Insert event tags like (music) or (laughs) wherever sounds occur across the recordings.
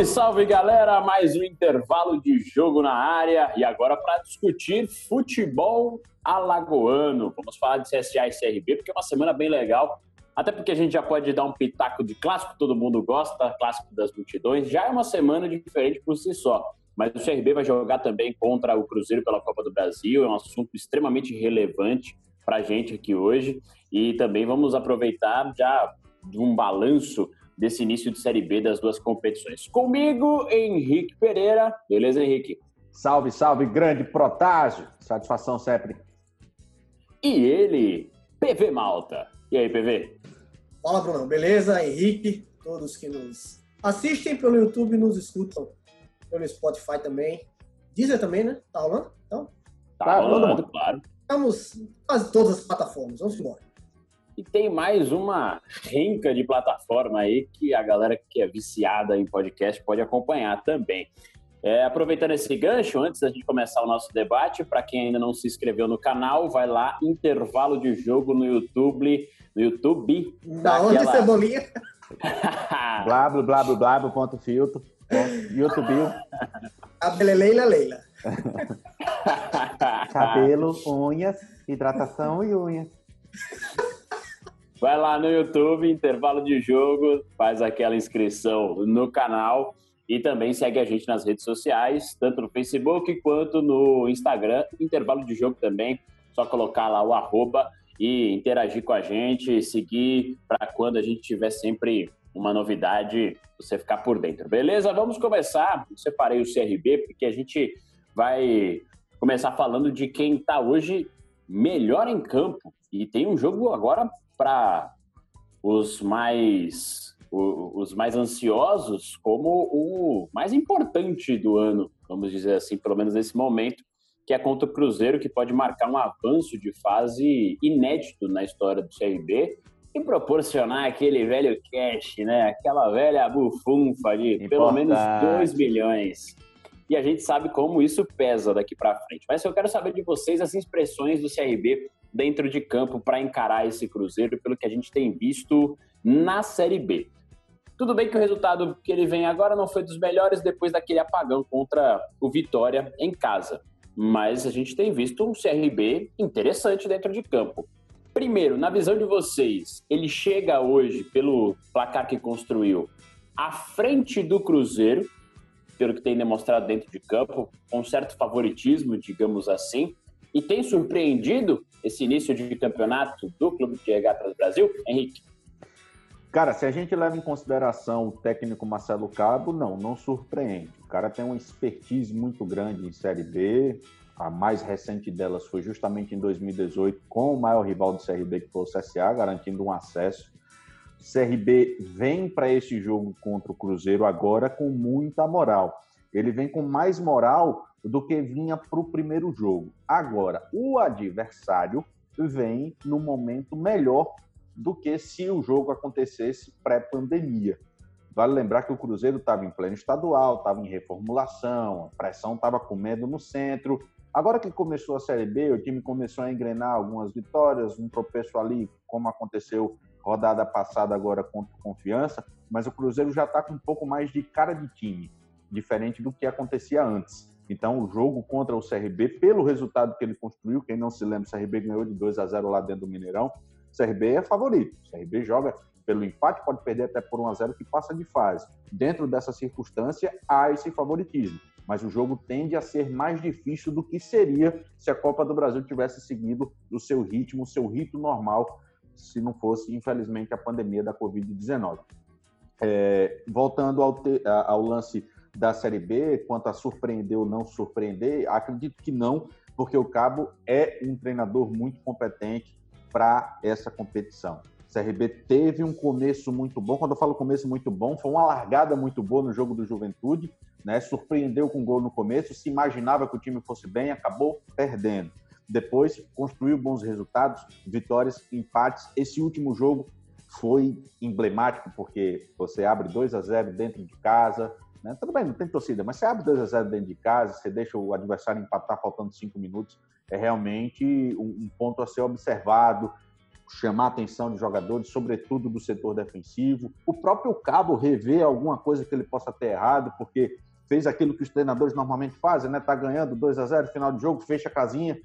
Salve, salve galera! Mais um intervalo de jogo na área e agora para discutir futebol alagoano. Vamos falar de CSA e CRB porque é uma semana bem legal. Até porque a gente já pode dar um pitaco de clássico, todo mundo gosta, clássico das multidões. Já é uma semana diferente por si só. Mas o CRB vai jogar também contra o Cruzeiro pela Copa do Brasil. É um assunto extremamente relevante para a gente aqui hoje. E também vamos aproveitar já de um balanço desse início de Série B das duas competições. Comigo, Henrique Pereira. Beleza, Henrique? Salve, salve, grande Protásio. Satisfação sempre. E ele, PV Malta. E aí, PV? Fala, Bruno. Beleza? Henrique, todos que nos assistem pelo YouTube e nos escutam pelo Spotify também. Deezer também, né? Tá rolando? Então? Tá, tá rolando, claro. Estamos quase todas as plataformas. Vamos embora. E tem mais uma renca de plataforma aí que a galera que é viciada em podcast pode acompanhar também. É, aproveitando esse gancho, antes da gente começar o nosso debate, para quem ainda não se inscreveu no canal, vai lá, intervalo de jogo no YouTube. No YouTube. Da onde, aquela... Cebolinha? blá, blá, blá, blá, blá, ponto filtro. YouTube. A Leila Leila. (laughs) Cabelo, unhas, hidratação e unhas. (laughs) Vai lá no YouTube, intervalo de jogo, faz aquela inscrição no canal e também segue a gente nas redes sociais, tanto no Facebook quanto no Instagram. Intervalo de jogo também, só colocar lá o arroba e interagir com a gente, seguir para quando a gente tiver sempre uma novidade, você ficar por dentro. Beleza? Vamos começar. Eu separei o CRB porque a gente vai começar falando de quem está hoje melhor em campo. E tem um jogo agora para os mais os mais ansiosos como o mais importante do ano, vamos dizer assim, pelo menos nesse momento, que é contra o Cruzeiro, que pode marcar um avanço de fase inédito na história do CRB e proporcionar aquele velho cash, né? Aquela velha bufunfa de Importante. pelo menos 2 milhões e a gente sabe como isso pesa daqui para frente. Mas eu quero saber de vocês as expressões do CRB dentro de campo para encarar esse Cruzeiro, pelo que a gente tem visto na Série B. Tudo bem que o resultado que ele vem agora não foi dos melhores depois daquele apagão contra o Vitória em casa. Mas a gente tem visto um CRB interessante dentro de campo. Primeiro, na visão de vocês, ele chega hoje, pelo placar que construiu, à frente do Cruzeiro, pelo que tem demonstrado dentro de campo, com certo favoritismo, digamos assim, e tem surpreendido esse início de campeonato do Clube de Regatas Brasil, Henrique? Cara, se a gente leva em consideração o técnico Marcelo Cabo, não, não surpreende. O cara tem uma expertise muito grande em Série B. A mais recente delas foi justamente em 2018, com o maior rival do CRB, que foi o CSA, garantindo um acesso. CRB vem para esse jogo contra o Cruzeiro agora com muita moral. Ele vem com mais moral do que vinha para o primeiro jogo. Agora, o adversário vem no momento melhor do que se o jogo acontecesse pré-pandemia. Vale lembrar que o Cruzeiro estava em pleno estadual, estava em reformulação, a pressão estava comendo no centro. Agora que começou a Série B, o time começou a engrenar algumas vitórias, um tropeço ali, como aconteceu rodada passada agora contra Confiança, mas o Cruzeiro já está com um pouco mais de cara de time, diferente do que acontecia antes. Então, o jogo contra o CRB, pelo resultado que ele construiu, quem não se lembra, o CRB ganhou de 2 a 0 lá dentro do Mineirão. O CRB é favorito. O CRB joga pelo empate, pode perder até por 1 a 0 que passa de fase. Dentro dessa circunstância, há esse favoritismo. Mas o jogo tende a ser mais difícil do que seria se a Copa do Brasil tivesse seguido o seu ritmo, o seu rito normal se não fosse, infelizmente, a pandemia da Covid-19. É, voltando ao, te, ao lance da Série B, quanto a surpreender ou não surpreender, acredito que não, porque o Cabo é um treinador muito competente para essa competição. CRB teve um começo muito bom. Quando eu falo começo muito bom, foi uma largada muito boa no jogo do Juventude, né? Surpreendeu com gol no começo, se imaginava que o time fosse bem, acabou perdendo. Depois construiu bons resultados, vitórias, empates. Esse último jogo foi emblemático porque você abre 2 a 0 dentro de casa, né? Tudo bem, não tem torcida, mas você abre 2 a 0 dentro de casa, você deixa o adversário empatar faltando cinco minutos, é realmente um ponto a ser observado chamar a atenção de jogadores, sobretudo do setor defensivo. O próprio Cabo rever alguma coisa que ele possa ter errado, porque fez aquilo que os treinadores normalmente fazem, né? Tá ganhando 2 a 0 final de jogo, fecha a casinha.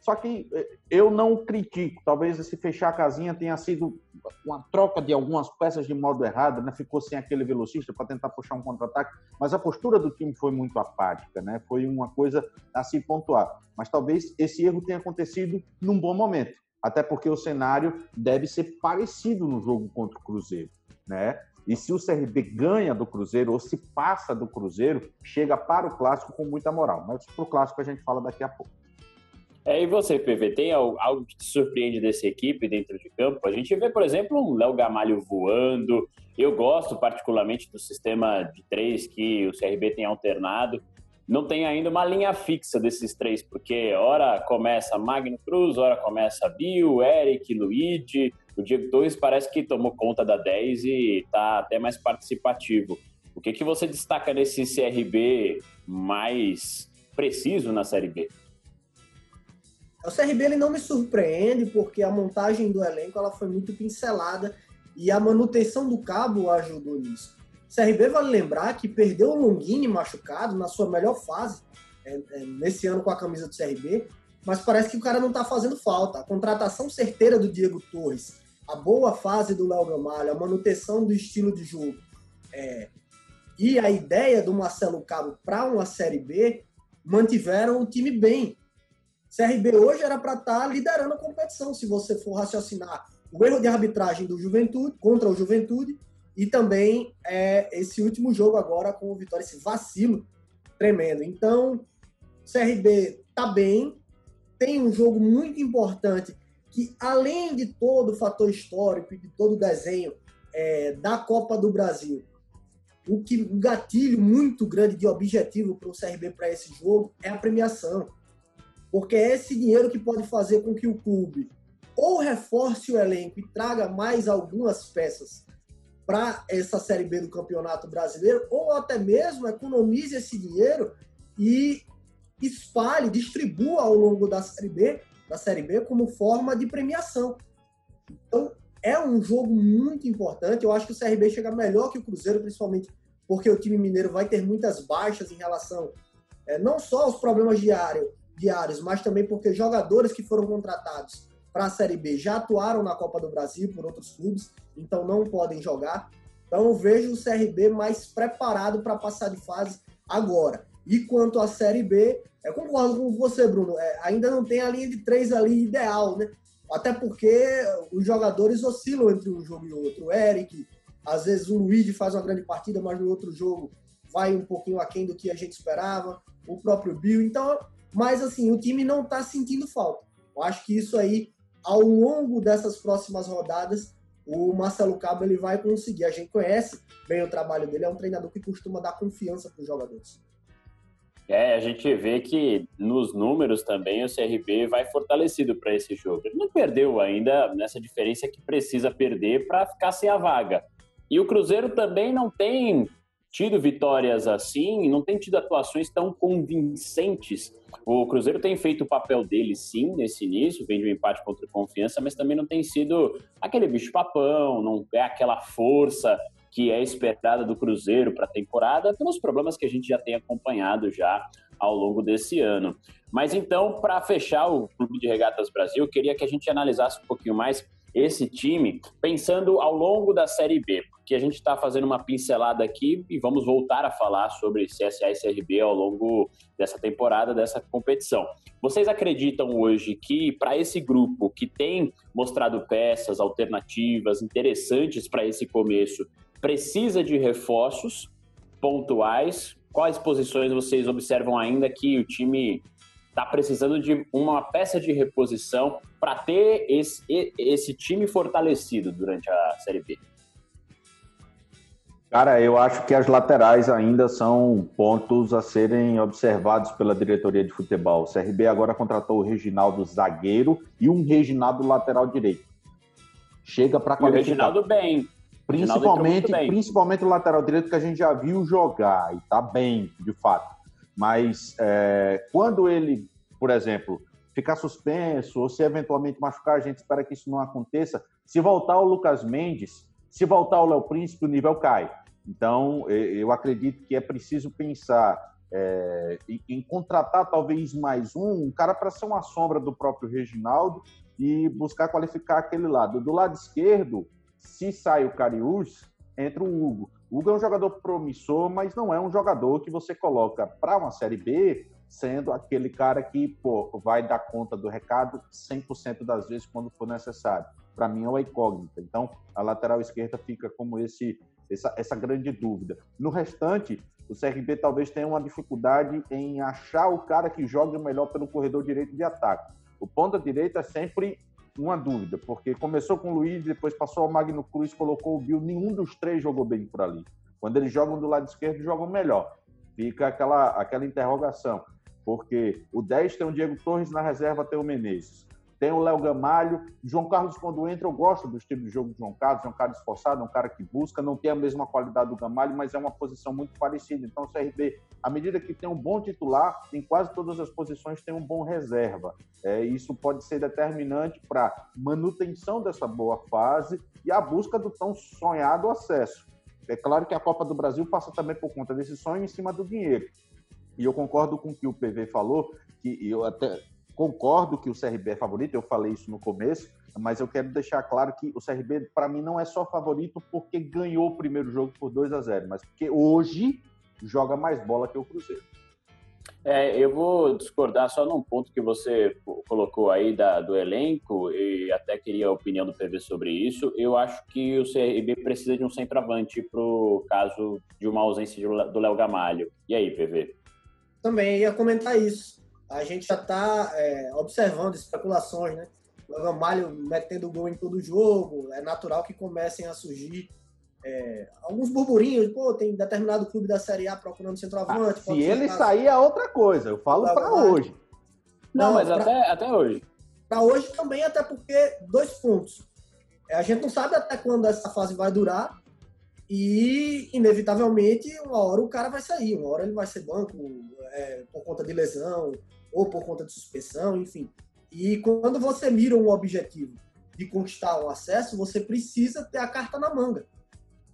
Só que eh, eu não critico. Talvez esse fechar a casinha tenha sido uma troca de algumas peças de modo errado, né? Ficou sem aquele velocista para tentar puxar um contra-ataque. Mas a postura do time foi muito apática, né? Foi uma coisa a se pontuar. Mas talvez esse erro tenha acontecido num bom momento até porque o cenário deve ser parecido no jogo contra o Cruzeiro, né? E se o CRB ganha do Cruzeiro ou se passa do Cruzeiro, chega para o clássico com muita moral. Mas para o clássico a gente fala daqui a pouco. É, e você, PV, tem algo que te surpreende dessa equipe dentro de campo? A gente vê, por exemplo, um Léo Gamalho voando. Eu gosto particularmente do sistema de três que o CRB tem alternado não tem ainda uma linha fixa desses três, porque hora começa Magno Cruz, hora começa Bill, Eric, Luigi. O Diego Torres parece que tomou conta da 10 e está até mais participativo. O que, que você destaca nesse CRB mais preciso na Série B? O CRB ele não me surpreende porque a montagem do elenco ela foi muito pincelada e a manutenção do cabo ajudou nisso. CRB vale lembrar que perdeu o Longini machucado na sua melhor fase é, é, nesse ano com a camisa do CRB, mas parece que o cara não está fazendo falta. A contratação certeira do Diego Torres, a boa fase do Léo Gamalho, a manutenção do estilo de jogo é, e a ideia do Marcelo Cabo para uma Série B mantiveram o time bem. CRB hoje era para estar tá liderando a competição, se você for raciocinar o erro de arbitragem do Juventude contra o Juventude e também é, esse último jogo agora com o Vitória, esse vacilo tremendo. Então, CRB tá bem, tem um jogo muito importante que, além de todo o fator histórico e de todo o desenho é, da Copa do Brasil, o que um gatilho muito grande de objetivo para o CRB para esse jogo é a premiação. Porque é esse dinheiro que pode fazer com que o clube ou reforce o elenco e traga mais algumas peças para essa Série B do Campeonato Brasileiro, ou até mesmo economize esse dinheiro e espalhe, distribua ao longo da Série B, da Série B como forma de premiação. Então, é um jogo muito importante. Eu acho que o CRB chega melhor que o Cruzeiro, principalmente porque o time mineiro vai ter muitas baixas em relação é, não só aos problemas diário, diários, mas também porque jogadores que foram contratados para a Série B já atuaram na Copa do Brasil por outros clubes então não podem jogar. Então eu vejo o CRB mais preparado para passar de fase agora. E quanto à Série B, eu concordo com você, Bruno. É, ainda não tem a linha de três ali ideal, né? Até porque os jogadores oscilam entre um jogo e outro. O Eric, às vezes o Luigi faz uma grande partida, mas no outro jogo vai um pouquinho aquém do que a gente esperava. O próprio Bill. Então, mas assim, o time não está sentindo falta. Eu acho que isso aí, ao longo dessas próximas rodadas, o Marcelo Cabo ele vai conseguir. A gente conhece bem o trabalho dele, é um treinador que costuma dar confiança para os jogadores. É, a gente vê que nos números também o CRB vai fortalecido para esse jogo. Ele não perdeu ainda nessa diferença que precisa perder para ficar sem a vaga. E o Cruzeiro também não tem tido vitórias assim, não tem tido atuações tão convincentes. O Cruzeiro tem feito o papel dele, sim, nesse início, vem de um empate contra o Confiança, mas também não tem sido aquele bicho-papão, não é aquela força que é esperada do Cruzeiro para a temporada, pelos problemas que a gente já tem acompanhado já ao longo desse ano. Mas então, para fechar o Clube de Regatas Brasil, eu queria que a gente analisasse um pouquinho mais esse time, pensando ao longo da Série B, porque a gente está fazendo uma pincelada aqui e vamos voltar a falar sobre CSA e CRB ao longo dessa temporada, dessa competição. Vocês acreditam hoje que para esse grupo que tem mostrado peças alternativas interessantes para esse começo, precisa de reforços pontuais? Quais posições vocês observam ainda que o time está precisando de uma peça de reposição para ter esse, esse time fortalecido durante a Série B? Cara, eu acho que as laterais ainda são pontos a serem observados pela diretoria de futebol. O CRB agora contratou o Reginaldo zagueiro e um Reginaldo lateral direito. Chega para qualificar. o Reginaldo bem. Principalmente, bem. principalmente o lateral direito que a gente já viu jogar e tá bem, de fato. Mas é, quando ele, por exemplo, ficar suspenso ou se eventualmente machucar, a gente espera que isso não aconteça. Se voltar o Lucas Mendes, se voltar o Léo Príncipe, o nível cai. Então, eu acredito que é preciso pensar é, em, contratar talvez mais um, um cara para ser uma sombra do próprio Reginaldo e buscar qualificar aquele lado. Do lado esquerdo, se sai o Cariús, entra o Hugo. O Hugo é um jogador promissor, mas não é um jogador que você coloca para uma Série B sendo aquele cara que pô, vai dar conta do recado 100% das vezes quando for necessário para mim é uma incógnita. Então, a lateral esquerda fica como esse essa, essa grande dúvida. No restante, o CRB talvez tenha uma dificuldade em achar o cara que joga melhor pelo corredor direito de ataque. O ponta direita é sempre uma dúvida, porque começou com o Luiz, depois passou ao Magno Cruz, colocou o Bill, nenhum dos três jogou bem por ali. Quando eles jogam do lado esquerdo, jogam melhor. Fica aquela, aquela interrogação, porque o 10 tem o Diego Torres, na reserva tem o Menezes. Tem o Léo Gamalho. João Carlos, quando entra, eu gosto do estilo de jogo de João Carlos. É um cara esforçado, é um cara que busca. Não tem a mesma qualidade do Gamalho, mas é uma posição muito parecida. Então, o CRB, à medida que tem um bom titular, em quase todas as posições tem um bom reserva. É, isso pode ser determinante para manutenção dessa boa fase e a busca do tão sonhado acesso. É claro que a Copa do Brasil passa também por conta desse sonho em cima do dinheiro. E eu concordo com o que o PV falou, que eu até Concordo que o CRB é favorito, eu falei isso no começo, mas eu quero deixar claro que o CRB, para mim, não é só favorito porque ganhou o primeiro jogo por 2 a 0 mas porque hoje joga mais bola que o Cruzeiro. É, eu vou discordar só num ponto que você colocou aí da, do elenco, e até queria a opinião do PV sobre isso. Eu acho que o CRB precisa de um centroavante para o caso de uma ausência do Léo Gamalho. E aí, PV? Também ia comentar isso a gente já está é, observando especulações, né? O Ramalho metendo gol em todo jogo, é natural que comecem a surgir é, alguns burburinhos, pô, tem determinado clube da Série A procurando centroavante. Ah, se ele sair é outra coisa, eu falo para hoje. Não, não mas pra, até, até hoje. Para hoje também, até porque dois pontos. É, a gente não sabe até quando essa fase vai durar e, inevitavelmente, uma hora o cara vai sair, uma hora ele vai ser banco é, por conta de lesão, ou por conta de suspensão, enfim. E quando você mira um objetivo de conquistar um acesso, você precisa ter a carta na manga.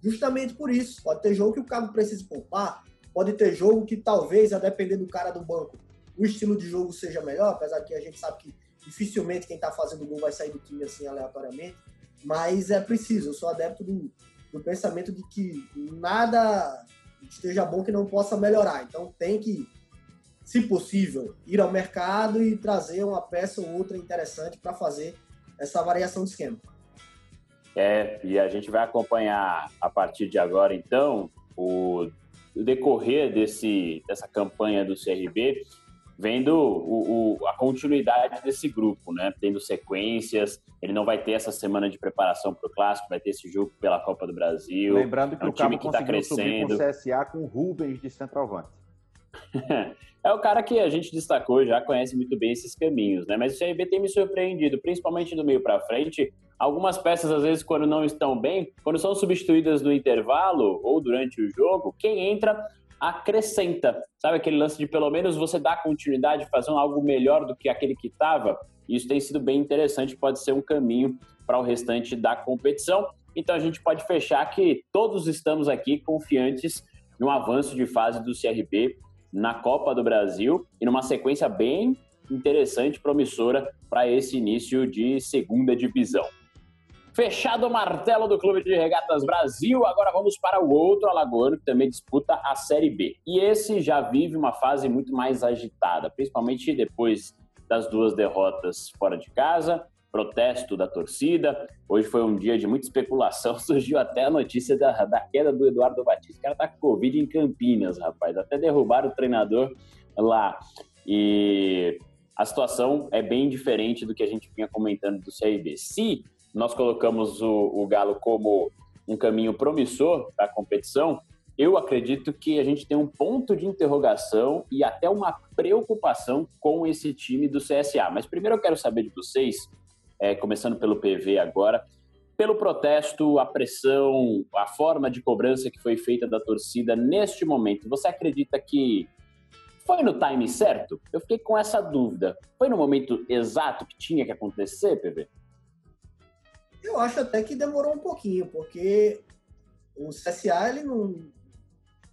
Justamente por isso. Pode ter jogo que o cabo precisa poupar, pode ter jogo que talvez, a depender do cara do banco, o estilo de jogo seja melhor, apesar que a gente sabe que dificilmente quem está fazendo gol vai sair do time assim aleatoriamente. Mas é preciso, eu sou adepto do, do pensamento de que nada esteja bom que não possa melhorar. Então tem que se possível, ir ao mercado e trazer uma peça ou outra interessante para fazer essa variação de esquema. É, e a gente vai acompanhar a partir de agora, então, o decorrer desse, dessa campanha do CRB, vendo o, o, a continuidade desse grupo, né? Tendo sequências, ele não vai ter essa semana de preparação para o clássico, vai ter esse jogo pela Copa do Brasil. Lembrando que é um o time que está crescendo. com o CSA com Rubens de centroavante. (laughs) é o cara que a gente destacou, já conhece muito bem esses caminhos, né? Mas o CRB tem me surpreendido, principalmente do meio para frente. Algumas peças, às vezes, quando não estão bem, quando são substituídas no intervalo ou durante o jogo, quem entra acrescenta. Sabe aquele lance de pelo menos você dar continuidade, fazer algo melhor do que aquele que estava? Isso tem sido bem interessante, pode ser um caminho para o restante da competição. Então a gente pode fechar que todos estamos aqui confiantes no avanço de fase do CRB na Copa do Brasil e numa sequência bem interessante, promissora para esse início de segunda divisão. Fechado o martelo do Clube de Regatas Brasil, agora vamos para o outro alagoano que também disputa a Série B. E esse já vive uma fase muito mais agitada, principalmente depois das duas derrotas fora de casa protesto da torcida. Hoje foi um dia de muita especulação, (laughs) surgiu até a notícia da, da queda do Eduardo Batista. O cara tá com Covid em Campinas, rapaz. Até derrubaram o treinador lá. E a situação é bem diferente do que a gente vinha comentando do CRB. Se nós colocamos o, o Galo como um caminho promissor para a competição, eu acredito que a gente tem um ponto de interrogação e até uma preocupação com esse time do CSA. Mas primeiro eu quero saber de vocês, é, começando pelo PV agora, pelo protesto, a pressão, a forma de cobrança que foi feita da torcida neste momento, você acredita que foi no time certo? Eu fiquei com essa dúvida. Foi no momento exato que tinha que acontecer, PV? Eu acho até que demorou um pouquinho, porque o CSA ele não,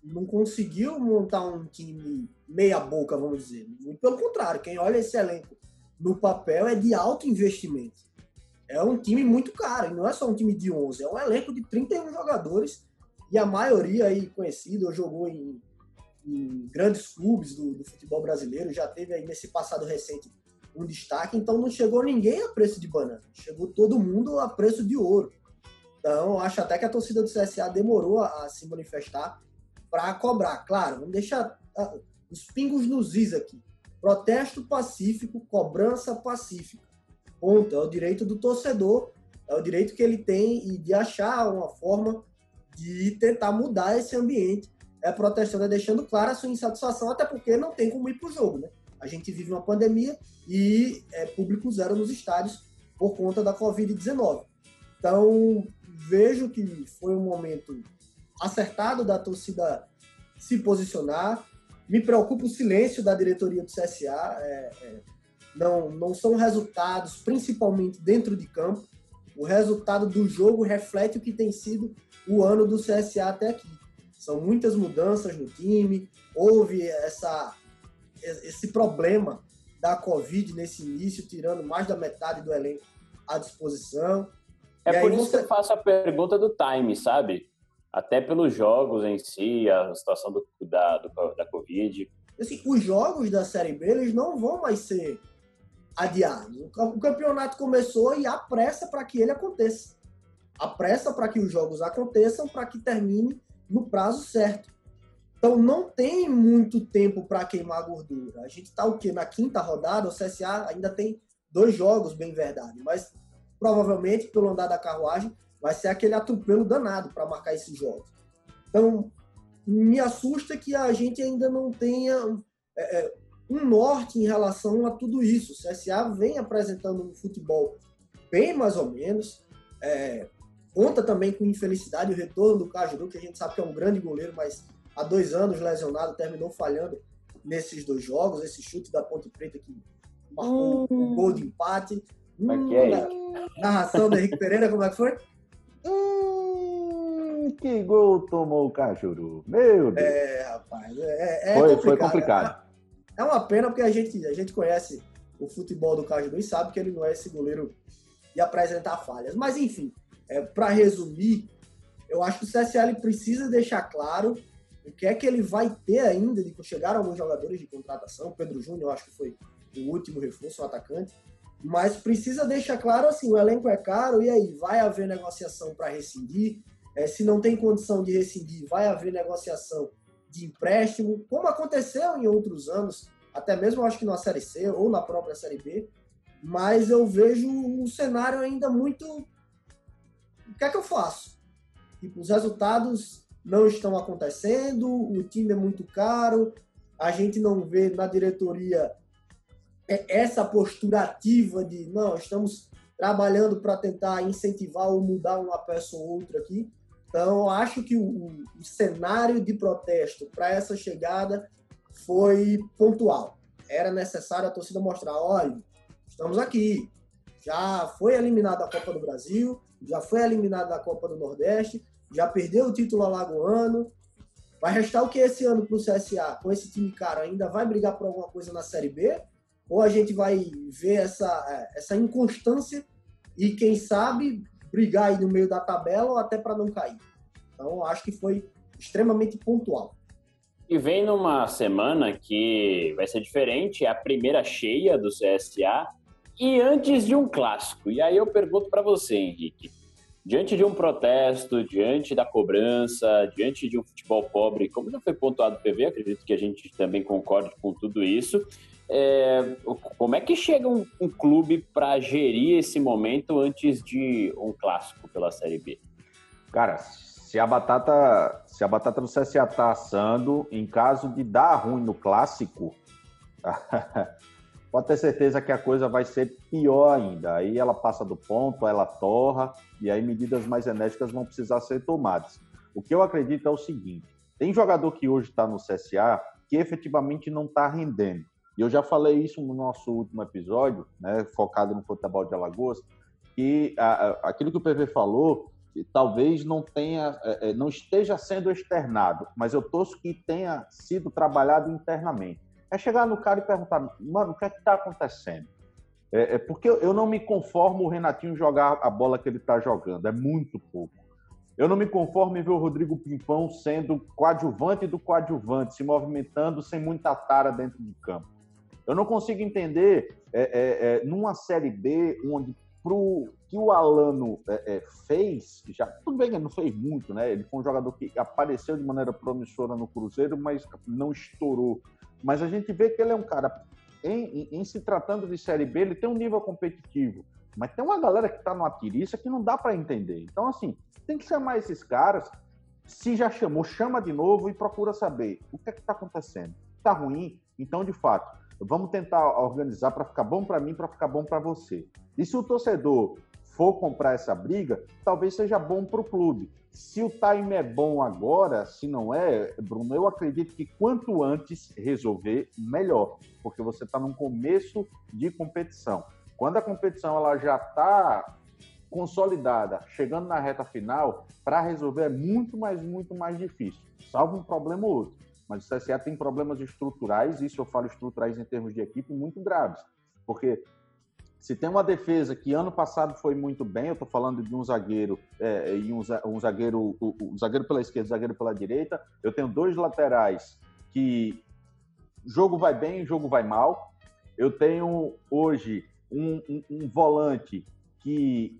não conseguiu montar um time meia boca, vamos dizer. Muito pelo contrário, quem olha esse elenco no papel é de alto investimento. É um time muito caro, e não é só um time de 11, é um elenco de 31 jogadores, e a maioria aí conhecida, jogou em, em grandes clubes do, do, futebol brasileiro, já teve aí nesse passado recente um destaque, então não chegou ninguém a preço de banana, chegou todo mundo a preço de ouro. Então, acho até que a torcida do CSA demorou a, a se manifestar para cobrar. Claro, vamos deixar uh, os pingos nos is aqui. Protesto pacífico, cobrança pacífica. Ponto. É o direito do torcedor, é o direito que ele tem de achar uma forma de tentar mudar esse ambiente. É protestando, é deixando clara a sua insatisfação, até porque não tem como ir para o jogo, né? A gente vive uma pandemia e é público zero nos estádios por conta da Covid-19. Então, vejo que foi um momento acertado da torcida se posicionar. Me preocupa o silêncio da diretoria do CSA. É, é, não, não são resultados, principalmente dentro de campo. O resultado do jogo reflete o que tem sido o ano do CSA até aqui. São muitas mudanças no time, houve essa, esse problema da Covid nesse início, tirando mais da metade do elenco à disposição. É por isso você... que eu faço a pergunta do time, sabe? até pelos jogos em si, a situação do, da, do, da Covid. Assim, os jogos da Série B eles não vão mais ser adiados. O campeonato começou e há pressa para que ele aconteça. Há pressa para que os jogos aconteçam, para que termine no prazo certo. Então não tem muito tempo para queimar gordura. A gente está o quê? Na quinta rodada, o CSA ainda tem dois jogos, bem verdade, mas provavelmente pelo andar da carruagem vai ser aquele atropelo danado para marcar esses jogos. Então, me assusta que a gente ainda não tenha é, é, um norte em relação a tudo isso. O CSA vem apresentando um futebol bem mais ou menos. É, conta também com infelicidade o retorno do Cajuru, que a gente sabe que é um grande goleiro, mas há dois anos lesionado, terminou falhando nesses dois jogos. Esse chute da Ponte Preta que marcou hum. um gol de empate. Hum, é narração do Henrique Pereira, como é que foi? Hum, que gol tomou o Cajuru. Meu Deus. É, rapaz. É, é foi, complicado. foi complicado. É, é uma pena porque a gente, a gente conhece o futebol do Cajuru e sabe que ele não é esse goleiro de apresentar falhas. Mas, enfim, é, para resumir, eu acho que o CSL precisa deixar claro o que é que ele vai ter ainda de chegar alguns jogadores de contratação. Pedro Júnior, acho que foi o último reforço, o atacante. Mas precisa deixar claro assim, o elenco é caro, e aí, vai haver negociação para rescindir? É, se não tem condição de rescindir, vai haver negociação de empréstimo, como aconteceu em outros anos, até mesmo acho que na Série C ou na própria Série B, mas eu vejo um cenário ainda muito. O que é que eu faço? Tipo, os resultados não estão acontecendo, o time é muito caro, a gente não vê na diretoria é essa postura ativa de não, estamos trabalhando para tentar incentivar ou mudar uma peça ou outra aqui. Então, acho que o, o cenário de protesto para essa chegada foi pontual. Era necessário a torcida mostrar: olha, estamos aqui. Já foi eliminado da Copa do Brasil, já foi eliminado da Copa do Nordeste, já perdeu o título alagoano. Vai restar o que esse ano para o CSA, com esse time caro, ainda vai brigar por alguma coisa na Série B? ou a gente vai ver essa, é, essa inconstância e, quem sabe, brigar aí no meio da tabela ou até para não cair. Então, acho que foi extremamente pontual. E vem numa semana que vai ser diferente, é a primeira cheia do CSA e antes de um clássico. E aí eu pergunto para você, Henrique, diante de um protesto, diante da cobrança, diante de um futebol pobre, como já foi pontuado no PV, acredito que a gente também concorde com tudo isso, É, como é que chega um, um clube para gerir esse momento antes de um clássico pela Série B? Cara, se a batata, se a batata do CSA tá assando, em caso de dar ruim no clássico, (laughs) pode ter certeza que a coisa vai ser pior ainda. Aí ela passa do ponto, ela torra, e aí medidas mais enérgicas vão precisar ser tomadas. O que eu acredito é o seguinte: tem jogador que hoje está no CSA que efetivamente não está rendendo. E eu já falei isso no nosso último episódio, né, focado no futebol de Alagoas, que a, a, aquilo que o PV falou talvez não tenha, é, é, não esteja sendo externado, mas eu torço que tenha sido trabalhado internamente. É chegar no cara e perguntar, mano, o que é que está acontecendo? É, é, porque eu não me conformo o Renatinho jogar a bola que ele está jogando, é muito pouco. Eu não me conformo em ver o Rodrigo Pimpão sendo coadjuvante do coadjuvante, se movimentando sem muita tara dentro de campo. Eu não consigo entender, é, é, é, numa Série B, onde pro que o Alano é, é, fez, já tudo bem que ele não fez muito, né? Ele foi um jogador que apareceu de maneira promissora no Cruzeiro, mas não estourou. Mas a gente vê que ele é um cara, em, em, em se tratando de Série B, ele tem um nível competitivo. Mas tem uma galera que está no Atiriça que não dá para entender. Então, assim, tem que chamar esses caras. Se já chamou, chama de novo e procura saber o que é que está acontecendo. Está ruim? Então, de fato, vamos tentar organizar para ficar bom para mim, para ficar bom para você. E se o torcedor for comprar essa briga, talvez seja bom para o clube. Se o time é bom agora, se não é, Bruno, eu acredito que quanto antes resolver, melhor, porque você está num começo de competição. Quando a competição ela já está consolidada, chegando na reta final, para resolver é muito mais, muito mais difícil, salvo um problema ou outro. Mas o CSA tem problemas estruturais, isso eu falo estruturais em termos de equipe, muito graves. Porque se tem uma defesa que ano passado foi muito bem, eu estou falando de um zagueiro é, e um, um zagueiro, um zagueiro pela esquerda, um zagueiro pela direita. Eu tenho dois laterais que jogo vai bem, jogo vai mal. Eu tenho hoje um, um, um volante que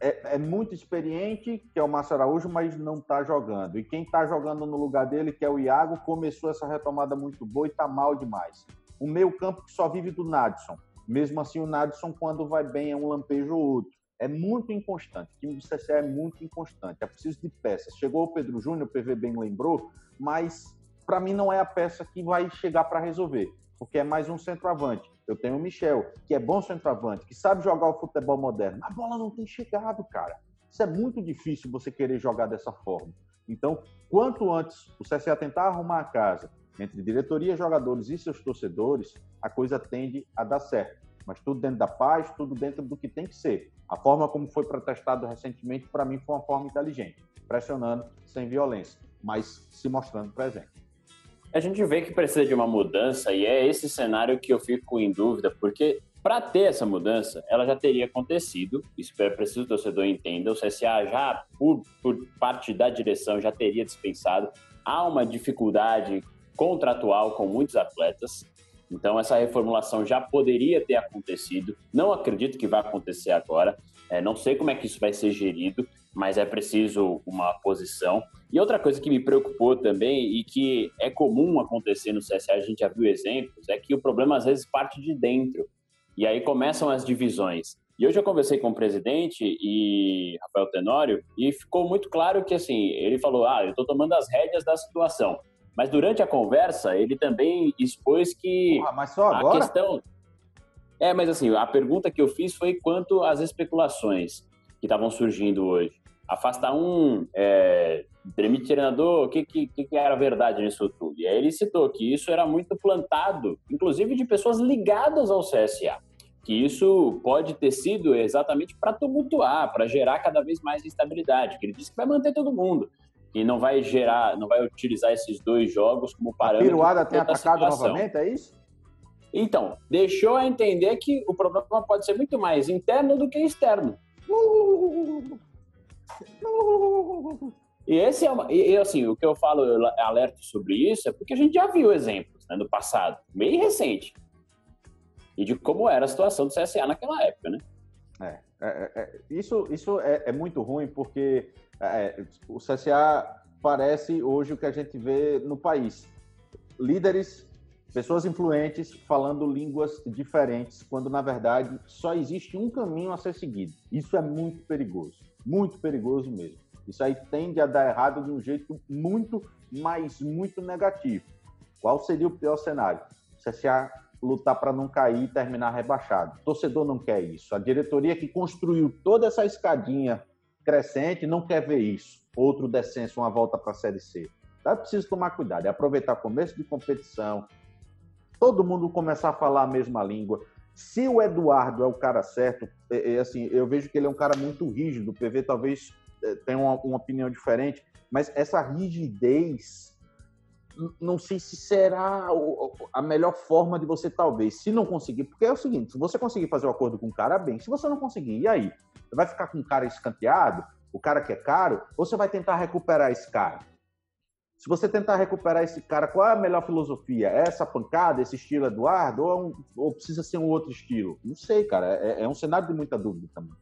é, é, muito experiente, que é o Márcio Araújo, mas não está jogando. E quem está jogando no lugar dele, que é o Iago, começou essa retomada muito boa e está mal demais. O meio campo que só vive do Nadson. Mesmo assim, o Nadson, quando vai bem, é um lampejo ou outro. É muito inconstante. O time do CCA é muito inconstante. É preciso de peças. Chegou o Pedro Júnior, o PV bem lembrou, mas para mim não é a peça que vai chegar para resolver, porque é mais um centroavante. Eu tenho o Michel, que é bom centroavante, que sabe jogar o futebol moderno. A bola não tem chegado, cara. Isso é muito difícil você querer jogar dessa forma. Então, quanto antes o CSA tentar arrumar a casa entre diretoria, jogadores e seus torcedores, a coisa tende a dar certo. Mas tudo dentro da paz, tudo dentro do que tem que ser. A forma como foi protestado recentemente, para mim, foi uma forma inteligente, pressionando sem violência, mas se mostrando presente a gente vê que precisa de uma mudança e é esse cenário que eu fico em dúvida, porque para ter essa mudança, ela já teria acontecido, isso é preciso que o torcedor entenda, o CSA já, por, por parte da direção, já teria dispensado, há uma dificuldade contratual com muitos atletas, então essa reformulação já poderia ter acontecido, não acredito que vai acontecer agora, é, não sei como é que isso vai ser gerido, mas é preciso uma posição. E outra coisa que me preocupou também e que é comum acontecer no CSA, a gente já viu exemplos, é que o problema às vezes parte de dentro. E aí começam as divisões. E hoje eu conversei com o presidente e Rafael Tenório e ficou muito claro que assim, ele falou: "Ah, eu estou tomando as rédeas da situação". Mas durante a conversa, ele também expôs que Porra, mas só agora? a questão É, mas assim, a pergunta que eu fiz foi quanto às especulações que estavam surgindo hoje. Afasta um, é, demite treinador, o que, que, que era verdade nisso tudo? E aí ele citou que isso era muito plantado, inclusive de pessoas ligadas ao CSA. Que isso pode ter sido exatamente para tumultuar, para gerar cada vez mais instabilidade. Que ele disse que vai manter todo mundo e não vai gerar, não vai utilizar esses dois jogos como parâmetro. A Piruada tem atacado novamente, é isso? Então, deixou a entender que o problema pode ser muito mais interno do que externo. E esse é uma, e, assim, o que eu falo, eu alerto sobre isso, é porque a gente já viu exemplos né, no passado, bem recente, e de como era a situação do CSA naquela época, né? É, é, é isso, isso é, é, muito ruim porque é, o CSA parece hoje o que a gente vê no país. Líderes Pessoas influentes falando línguas diferentes, quando na verdade só existe um caminho a ser seguido. Isso é muito perigoso, muito perigoso mesmo. Isso aí tende a dar errado de um jeito muito, mas muito negativo. Qual seria o pior cenário? O CSA lutar para não cair e terminar rebaixado. O torcedor não quer isso. A diretoria que construiu toda essa escadinha crescente não quer ver isso. Outro descenso, uma volta para a Série C. Então é preciso tomar cuidado, é aproveitar o começo de competição, todo mundo começar a falar a mesma língua. Se o Eduardo é o cara certo, é, é, assim, eu vejo que ele é um cara muito rígido. O PV talvez é, tenha uma, uma opinião diferente, mas essa rigidez não sei se será a melhor forma de você, talvez, se não conseguir. Porque é o seguinte: se você conseguir fazer o um acordo com o cara, bem. Se você não conseguir, e aí? Você vai ficar com o cara escanteado, o cara que é caro, ou você vai tentar recuperar esse cara? Se você tentar recuperar esse cara, qual é a melhor filosofia? É essa pancada, esse estilo Eduardo, ou, é um, ou precisa ser um outro estilo? Não sei, cara. É, é um cenário de muita dúvida também.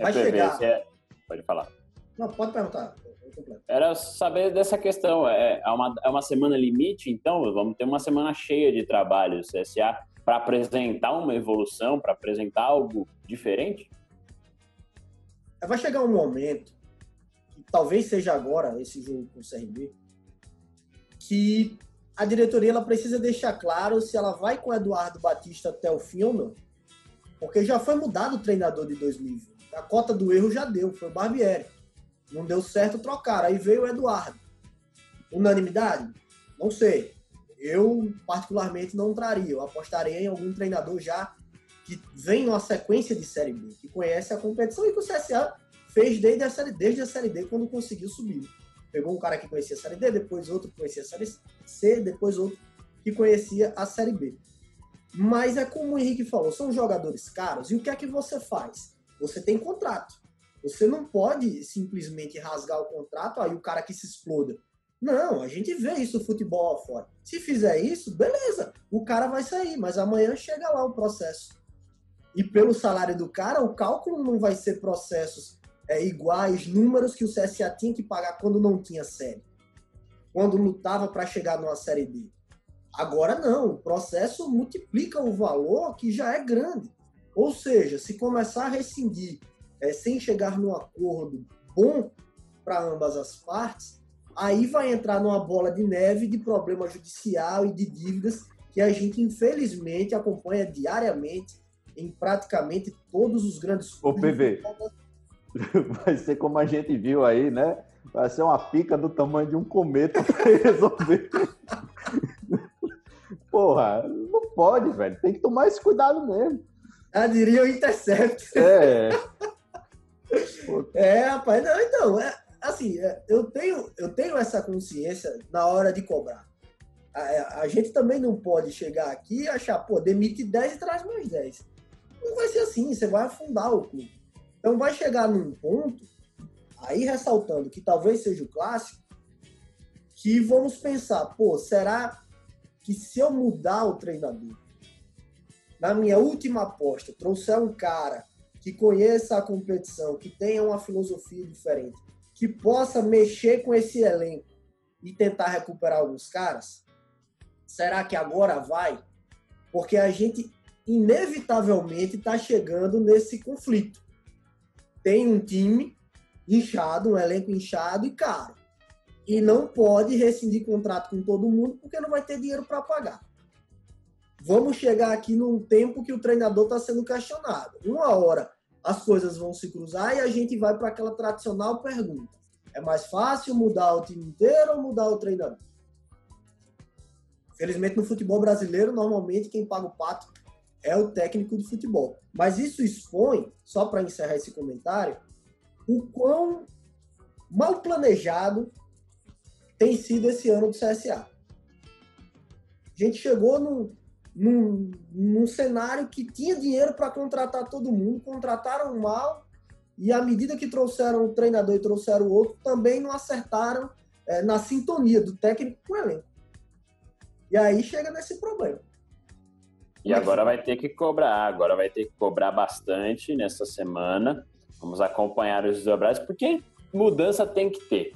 Vai chegar. É... Pode falar. Não, pode perguntar. Era saber dessa questão. É, é, uma, é uma semana limite, então vamos ter uma semana cheia de trabalho CSA para apresentar uma evolução, para apresentar algo diferente? Vai chegar um momento, que talvez seja agora, esse jogo com o CRB, que a diretoria ela precisa deixar claro se ela vai com o Eduardo Batista até o fim ou não. Porque já foi mudado o treinador de 2020. A cota do erro já deu, foi o Barbieri. Não deu certo trocar. Aí veio o Eduardo. Unanimidade? Não sei. Eu, particularmente, não traria. Eu apostaria em algum treinador já que vem numa sequência de Série B, que conhece a competição e que o CSA fez desde a Série, desde a série D quando conseguiu subir. Pegou um cara que conhecia a Série D, depois outro que conhecia a Série C, depois outro que conhecia a Série B. Mas é como o Henrique falou, são jogadores caros e o que é que você faz? Você tem contrato. Você não pode simplesmente rasgar o contrato, aí o cara que se exploda. Não, a gente vê isso no futebol fora. Se fizer isso, beleza, o cara vai sair, mas amanhã chega lá o processo. E pelo salário do cara, o cálculo não vai ser processos é, iguais, números que o CSA tinha que pagar quando não tinha série. Quando lutava para chegar numa série B. Agora não, o processo multiplica o valor que já é grande. Ou seja, se começar a rescindir é, sem chegar num acordo bom para ambas as partes, aí vai entrar numa bola de neve de problema judicial e de dívidas que a gente infelizmente acompanha diariamente em praticamente todos os grandes O PV. (laughs) Vai ser como a gente viu aí, né? Vai ser uma pica do tamanho de um cometa (laughs) para resolver. Porra, não pode, velho. Tem que tomar esse cuidado mesmo. Ah, diria o Intercept. É. (laughs) É, rapaz, não, então, é, assim, é, eu, tenho, eu tenho essa consciência na hora de cobrar. A, é, a, gente também não pode chegar aqui e achar, pô, demite 10 e traz mais 10. Não vai ser assim, você vai afundar o clube. Então vai chegar num ponto, aí ressaltando que talvez seja o clássico, que vamos pensar, pô, será que se eu mudar o treinador, na minha última aposta, trouxer um cara que conheça a competição, que tenha uma filosofia diferente, que possa mexer com esse elenco e tentar recuperar alguns caras? Será que agora vai? Porque a gente inevitavelmente está chegando nesse conflito. Tem um time inchado, um elenco inchado e caro. E não pode rescindir contrato com todo mundo porque não vai ter dinheiro para pagar. Vamos chegar aqui num tempo que o treinador está sendo questionado. Uma hora as coisas vão se cruzar e a gente vai para aquela tradicional pergunta: é mais fácil mudar o time inteiro ou mudar o treinador? Felizmente, no futebol brasileiro, normalmente quem paga o pato é o técnico de futebol. Mas isso expõe, só para encerrar esse comentário, o quão mal planejado tem sido esse ano do CSA. A gente chegou num, num, num cenário que tinha dinheiro para contratar todo mundo, contrataram mal, e à medida que trouxeram o treinador e trouxeram o outro, também não acertaram é, na sintonia do técnico com o elenco. E aí chega nesse problema. E agora vai ter que cobrar, agora vai ter que cobrar bastante nessa semana. Vamos acompanhar os desdobrados, porque mudança tem que ter.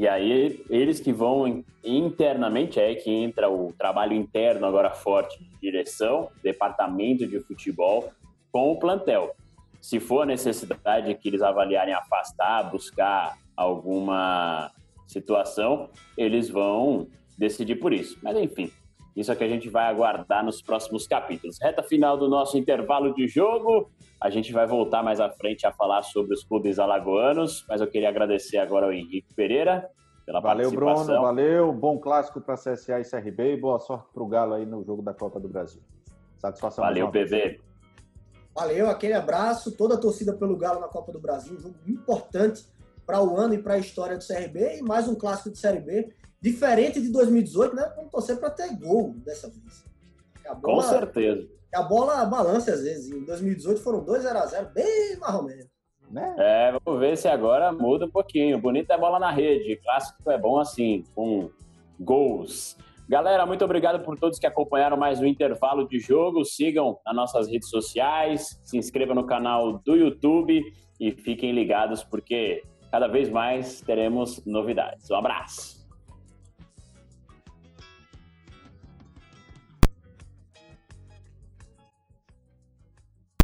E aí, eles que vão internamente, é que entra o trabalho interno agora forte de direção, departamento de futebol, com o plantel. Se for necessidade que eles avaliarem afastar, buscar alguma situação, eles vão decidir por isso. Mas enfim, isso é que a gente vai aguardar nos próximos capítulos. Reta final do nosso intervalo de jogo. A gente vai voltar mais à frente a falar sobre os clubes alagoanos, mas eu queria agradecer agora ao Henrique Pereira pela valeu, participação. Valeu, Bruno, valeu. Bom clássico para CSA e CRB e boa sorte para o Galo aí no jogo da Copa do Brasil. Satisfação. Valeu, PV. Valeu, aquele abraço, toda a torcida pelo Galo na Copa do Brasil, um jogo importante para o ano e para a história do CRB e mais um clássico de Série B, diferente de 2018, né? Vamos torcer para ter gol dessa vez. Bola, Com certeza. A bola balança às vezes. Em 2018 foram 2 0 a 0 bem mais ou menos. Né? É, vamos ver se agora muda um pouquinho. Bonito é bola na rede. Clássico é bom assim, com gols. Galera, muito obrigado por todos que acompanharam mais um intervalo de jogo. Sigam nas nossas redes sociais, se inscrevam no canal do YouTube e fiquem ligados porque cada vez mais teremos novidades. Um abraço.